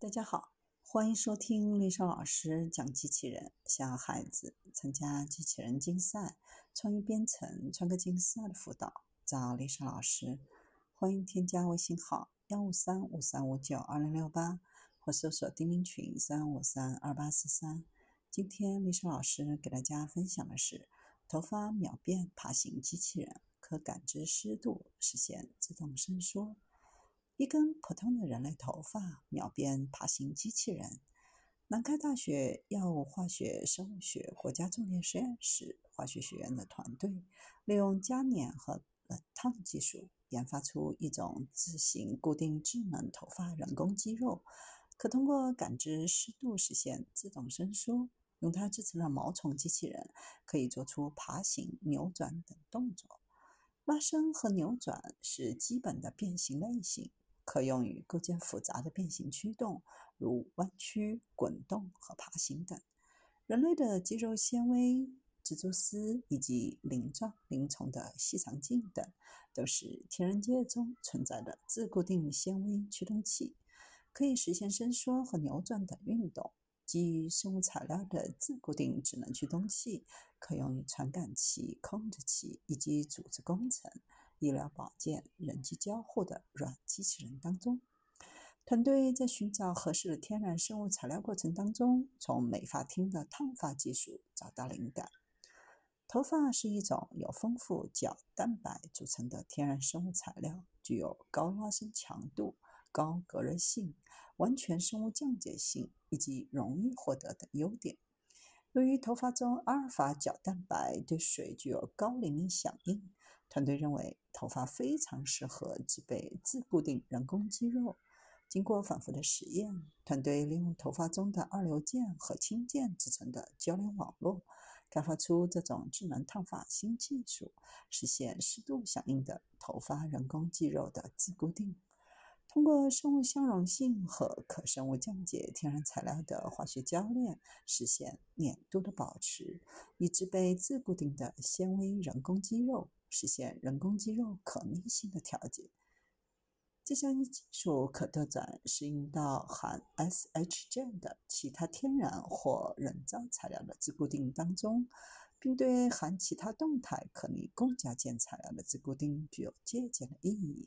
大家好，欢迎收听丽莎老师讲机器人。想要孩子参加机器人竞赛、创意编程、创客竞赛的辅导，找丽莎老师。欢迎添加微信号幺五三五三五九二零六八，或搜索钉钉群三五三二八四三。今天丽莎老师给大家分享的是：头发秒变爬行机器人，可感知湿度，实现自动伸缩。一根普通的人类头发秒变爬行机器人。南开大学药物化学生物学国家重点实验室化学学院的团队，利用加碾和冷烫技术，研发出一种自行固定智能头发人工肌肉，可通过感知湿度实现自动伸缩。用它制成的毛虫机器人，可以做出爬行、扭转等动作。拉伸和扭转是基本的变形类型。可用于构建复杂的变形驱动，如弯曲、滚动和爬行等。人类的肌肉纤维、蜘蛛丝以及鳞状鳞虫的细长茎等，都是天然界中存在的自固定纤维驱动器，可以实现伸缩和扭转等运动。基于生物材料的自固定智能驱动器，可用于传感器、控制器以及组织工程。医疗保健、人机交互的软机器人当中，团队在寻找合适的天然生物材料过程当中，从美发厅的烫发技术找到灵感。头发是一种由丰富角蛋白组成的天然生物材料，具有高拉伸强度、高隔热性、完全生物降解性以及容易获得的优点。由于头发中阿尔法角蛋白对水具有高灵敏响应，团队认为。头发非常适合具备自固定人工肌肉。经过反复的实验，团队利用头发中的二硫键和氢键制成的交联网络，开发出这种智能烫发新技术，实现湿度响应的头发人工肌肉的自固定。通过生物相容性和可生物降解天然材料的化学交链，实现粘度的保持，以制备自固定的纤维人工肌肉。实现人工肌肉可逆性的调节。这项技术可拓展适应到含 SH 键的其他天然或人造材料的自固定当中，并对含其他动态可逆共价键材料的自固定具有借鉴的意义。